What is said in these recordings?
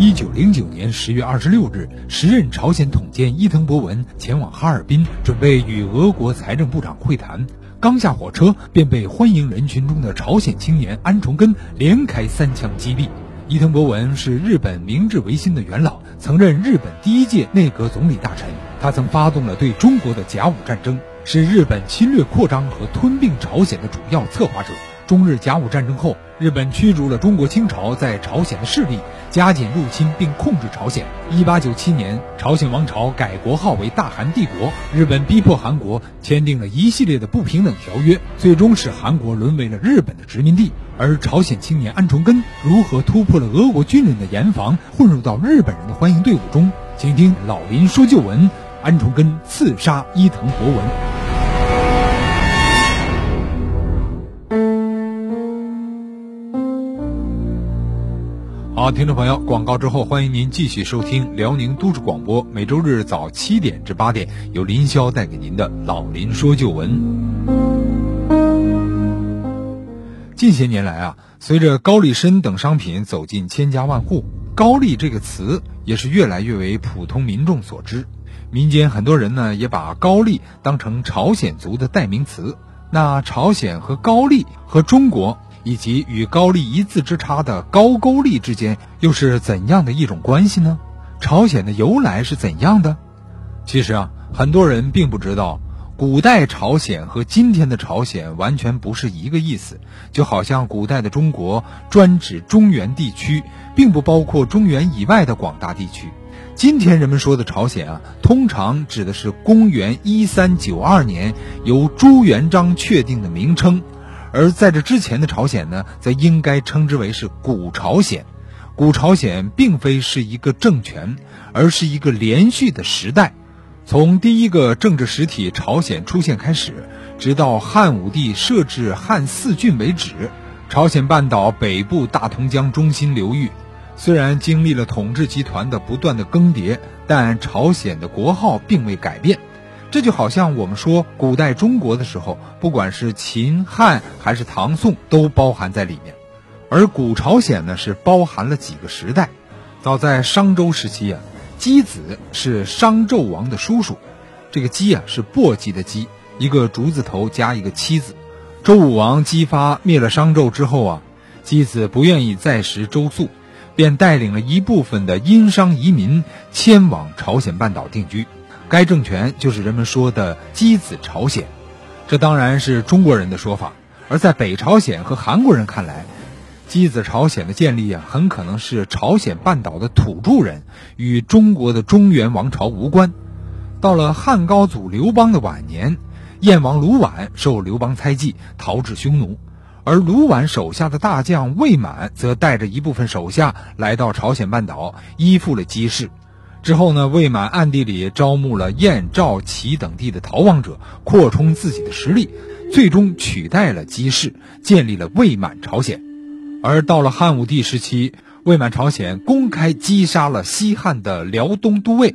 一九零九年十月二十六日，时任朝鲜统监伊藤博文前往哈尔滨，准备与俄国财政部长会谈。刚下火车，便被欢迎人群中的朝鲜青年安重根连开三枪击毙。伊藤博文是日本明治维新的元老，曾任日本第一届内阁总理大臣。他曾发动了对中国的甲午战争，是日本侵略扩张和吞并朝鲜的主要策划者。中日甲午战争后，日本驱逐了中国清朝在朝鲜的势力，加紧入侵并控制朝鲜。一八九七年，朝鲜王朝改国号为大韩帝国，日本逼迫韩国签订了一系列的不平等条约，最终使韩国沦为了日本的殖民地。而朝鲜青年安重根如何突破了俄国军人的严防，混入到日本人的欢迎队伍中？请听老林说旧闻：安重根刺杀伊藤博文。听众朋友，广告之后，欢迎您继续收听辽宁都市广播，每周日早七点至八点，由林霄带给您的老林说旧闻。近些年来啊，随着高丽参等商品走进千家万户，高丽这个词也是越来越为普通民众所知。民间很多人呢，也把高丽当成朝鲜族的代名词。那朝鲜和高丽和中国。以及与高丽一字之差的高句丽之间又是怎样的一种关系呢？朝鲜的由来是怎样的？其实啊，很多人并不知道，古代朝鲜和今天的朝鲜完全不是一个意思。就好像古代的中国专指中原地区，并不包括中原以外的广大地区。今天人们说的朝鲜啊，通常指的是公元一三九二年由朱元璋确定的名称。而在这之前的朝鲜呢，则应该称之为是古朝鲜。古朝鲜并非是一个政权，而是一个连续的时代。从第一个政治实体朝鲜出现开始，直到汉武帝设置汉四郡为止，朝鲜半岛北部大同江中心流域，虽然经历了统治集团的不断的更迭，但朝鲜的国号并未改变。这就好像我们说古代中国的时候，不管是秦汉还是唐宋，都包含在里面。而古朝鲜呢，是包含了几个时代。早在商周时期啊，箕子是商纣王的叔叔。这个箕啊，是簸箕的箕，一个竹字头加一个妻字。周武王姬发灭了商纣之后啊，箕子不愿意再食周粟，便带领了一部分的殷商移民迁往朝鲜半岛定居。该政权就是人们说的箕子朝鲜，这当然是中国人的说法。而在北朝鲜和韩国人看来，箕子朝鲜的建立啊，很可能是朝鲜半岛的土著人，与中国的中原王朝无关。到了汉高祖刘邦的晚年，燕王卢绾受刘邦猜忌，逃至匈奴，而卢绾手下的大将魏满则带着一部分手下来到朝鲜半岛，依附了姬氏。之后呢，魏满暗地里招募了燕、赵、齐等地的逃亡者，扩充自己的实力，最终取代了姬氏，建立了魏满朝鲜。而到了汉武帝时期，魏满朝鲜公开击杀了西汉的辽东都尉。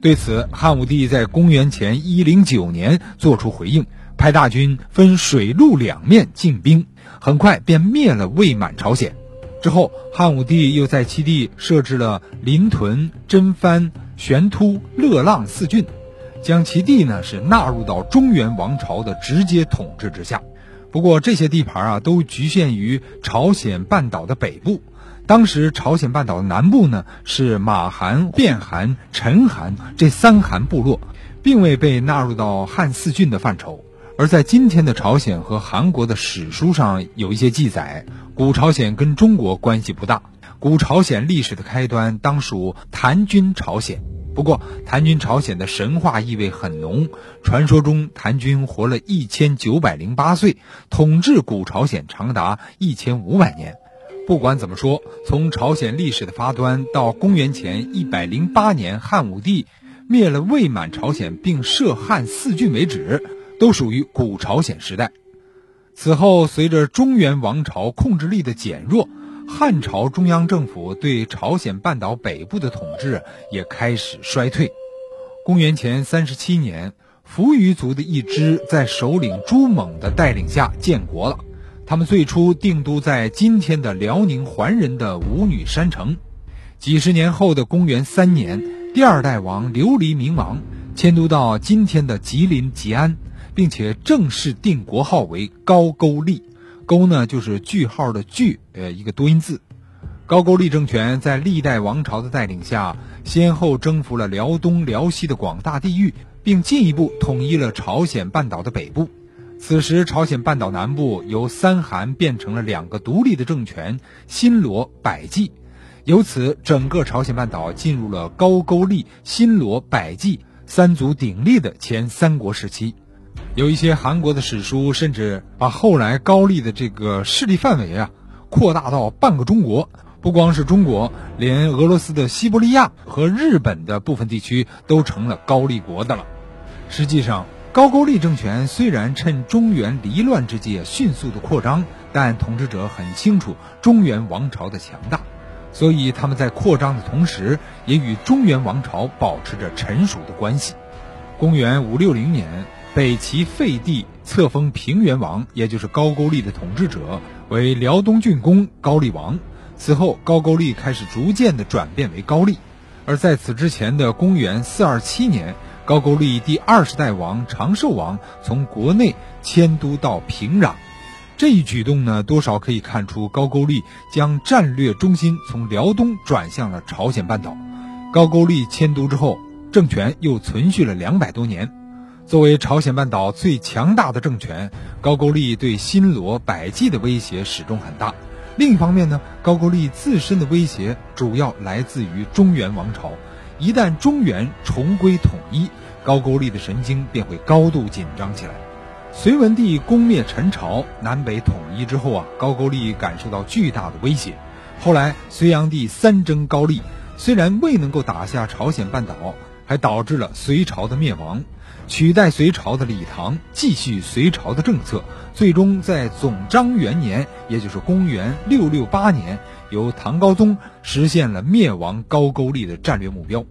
对此，汉武帝在公元前一零九年作出回应，派大军分水陆两面进兵，很快便灭了魏满朝鲜。之后，汉武帝又在其地设置了临屯、真藩、玄突、乐浪四郡，将其地呢是纳入到中原王朝的直接统治之下。不过，这些地盘啊都局限于朝鲜半岛的北部。当时，朝鲜半岛的南部呢是马韩、卞韩、陈韩这三韩部落，并未被纳入到汉四郡的范畴。而在今天的朝鲜和韩国的史书上有一些记载，古朝鲜跟中国关系不大。古朝鲜历史的开端当属谭军朝鲜，不过谭军朝鲜的神话意味很浓。传说中谭军活了一千九百零八岁，统治古朝鲜长达一千五百年。不管怎么说，从朝鲜历史的发端到公元前一百零八年汉武帝灭了魏满朝鲜并设汉四郡为止。都属于古朝鲜时代。此后，随着中原王朝控制力的减弱，汉朝中央政府对朝鲜半岛北部的统治也开始衰退。公元前三十七年，扶余族的一支在首领朱猛的带领下建国了。他们最初定都在今天的辽宁桓仁的五女山城。几十年后的公元三年，第二代王琉璃明王迁都到今天的吉林吉安，并且正式定国号为高句丽。勾呢就是句号的句，呃，一个多音字。高句丽政权在历代王朝的带领下，先后征服了辽东、辽西的广大地域，并进一步统一了朝鲜半岛的北部。此时，朝鲜半岛南部由三韩变成了两个独立的政权——新罗、百济。由此，整个朝鲜半岛进入了高句丽、新罗、百济三足鼎立的前三国时期。有一些韩国的史书甚至把后来高丽的这个势力范围啊，扩大到半个中国。不光是中国，连俄罗斯的西伯利亚和日本的部分地区都成了高丽国的了。实际上，高句丽政权虽然趁中原离乱之际迅速的扩张，但统治者很清楚中原王朝的强大，所以他们在扩张的同时，也与中原王朝保持着臣属的关系。公元五六零年。北齐废帝册封平原王，也就是高句丽的统治者为辽东郡公高丽王。此后，高句丽开始逐渐的转变为高丽。而在此之前的公元四二七年，高句丽第二十代王长寿王从国内迁都到平壤。这一举动呢，多少可以看出高句丽将战略中心从辽东转向了朝鲜半岛。高句丽迁都之后，政权又存续了两百多年。作为朝鲜半岛最强大的政权，高句丽对新罗、百济的威胁始终很大。另一方面呢，高句丽自身的威胁主要来自于中原王朝。一旦中原重归统一，高句丽的神经便会高度紧张起来。隋文帝攻灭陈朝，南北统一之后啊，高句丽感受到巨大的威胁。后来隋炀帝三征高丽，虽然未能够打下朝鲜半岛，还导致了隋朝的灭亡。取代隋朝的李唐继续隋朝的政策，最终在总章元年，也就是公元六六八年，由唐高宗实现了灭亡高句丽的战略目标。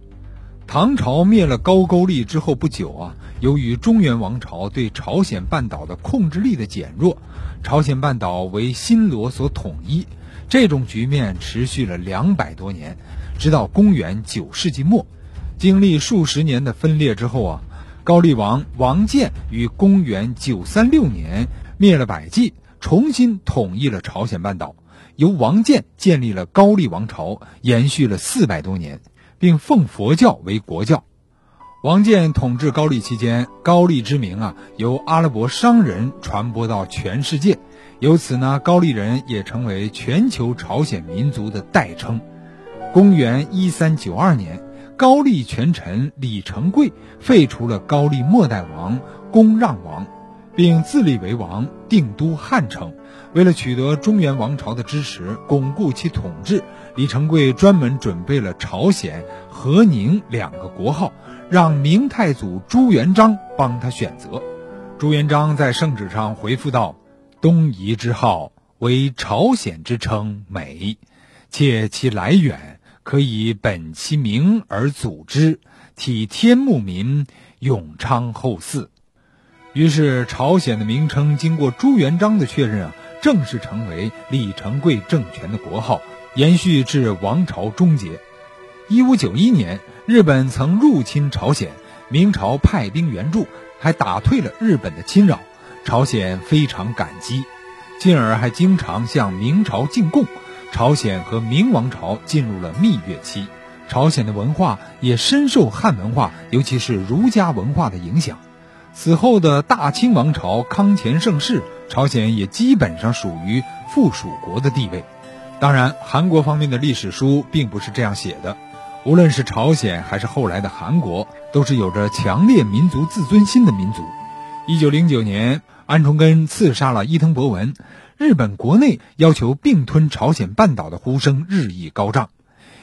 唐朝灭了高句丽之后不久啊，由于中原王朝对朝鲜半岛的控制力的减弱，朝鲜半岛为新罗所统一。这种局面持续了两百多年，直到公元九世纪末，经历数十年的分裂之后啊。高丽王王建于公元九三六年灭了百济，重新统一了朝鲜半岛。由王建建立了高丽王朝，延续了四百多年，并奉佛教为国教。王建统治高丽期间，高丽之名啊，由阿拉伯商人传播到全世界，由此呢，高丽人也成为全球朝鲜民族的代称。公元一三九二年。高丽权臣李成桂废除了高丽末代王恭让王，并自立为王，定都汉城。为了取得中原王朝的支持，巩固其统治，李成桂专门准备了朝鲜、和宁两个国号，让明太祖朱元璋帮他选择。朱元璋在圣旨上回复道：“东夷之号为朝鲜之称美，且其来源。”可以本其名而组之，体天目民，永昌后嗣。于是，朝鲜的名称经过朱元璋的确认啊，正式成为李成桂政权的国号，延续至王朝终结。一五九一年，日本曾入侵朝鲜，明朝派兵援助，还打退了日本的侵扰，朝鲜非常感激，进而还经常向明朝进贡。朝鲜和明王朝进入了蜜月期，朝鲜的文化也深受汉文化，尤其是儒家文化的影响。此后的大清王朝康乾盛世，朝鲜也基本上属于附属国的地位。当然，韩国方面的历史书并不是这样写的。无论是朝鲜还是后来的韩国，都是有着强烈民族自尊心的民族。一九零九年，安重根刺杀了伊藤博文。日本国内要求并吞朝鲜半岛的呼声日益高涨。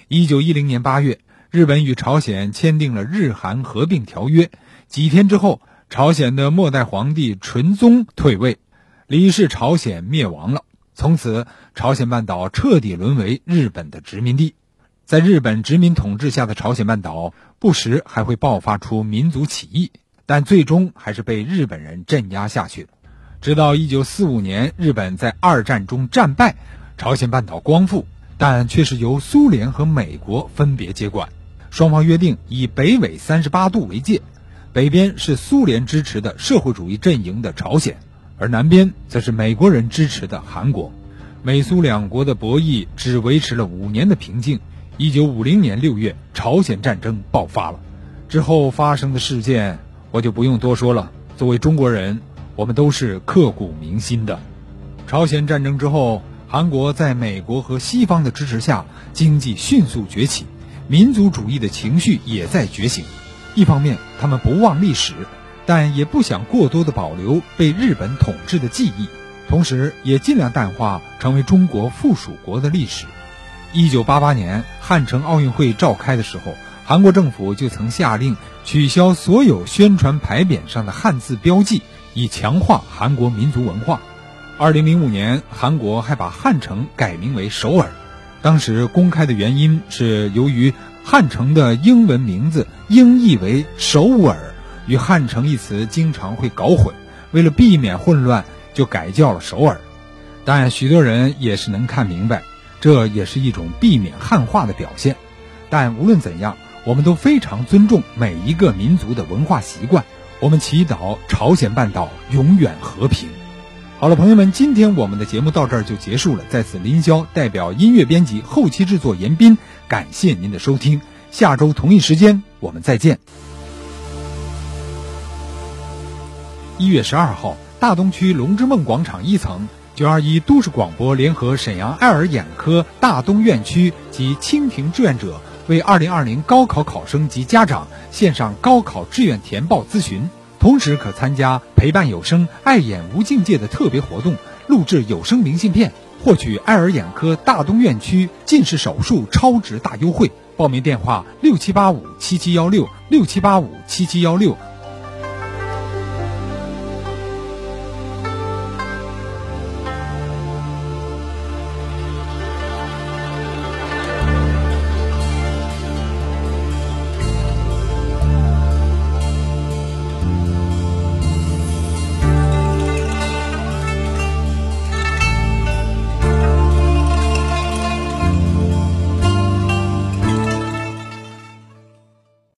一九一零年八月，日本与朝鲜签订了日韩合并条约。几天之后，朝鲜的末代皇帝纯宗退位，李氏朝鲜灭亡了。从此，朝鲜半岛彻底沦为日本的殖民地。在日本殖民统治下的朝鲜半岛，不时还会爆发出民族起义，但最终还是被日本人镇压下去。直到一九四五年，日本在二战中战败，朝鲜半岛光复，但却是由苏联和美国分别接管。双方约定以北纬三十八度为界，北边是苏联支持的社会主义阵营的朝鲜，而南边则是美国人支持的韩国。美苏两国的博弈只维持了五年的平静。一九五零年六月，朝鲜战争爆发了。之后发生的事件，我就不用多说了。作为中国人，我们都是刻骨铭心的。朝鲜战争之后，韩国在美国和西方的支持下，经济迅速崛起，民族主义的情绪也在觉醒。一方面，他们不忘历史，但也不想过多的保留被日本统治的记忆，同时也尽量淡化成为中国附属国的历史。一九八八年汉城奥运会召开的时候，韩国政府就曾下令取消所有宣传牌匾上的汉字标记，以强化韩国民族文化。二零零五年，韩国还把汉城改名为首尔，当时公开的原因是由于汉城的英文名字音译为首尔，与汉城一词经常会搞混，为了避免混乱，就改叫了首尔。但许多人也是能看明白。这也是一种避免汉化的表现，但无论怎样，我们都非常尊重每一个民族的文化习惯。我们祈祷朝鲜半岛永远和平。好了，朋友们，今天我们的节目到这儿就结束了。在此，林霄代表音乐编辑、后期制作严斌，感谢您的收听。下周同一时间我们再见。一月十二号，大东区龙之梦广场一层。九二一都市广播联合沈阳爱尔眼科大东院区及蜻蜓志愿者为二零二零高考考生及家长线上高考志愿填报咨询，同时可参加陪伴有声爱眼无境界的特别活动，录制有声明信片，获取爱尔眼科大东院区近视手术超值大优惠。报名电话：六七八五七七幺六六七八五七七幺六。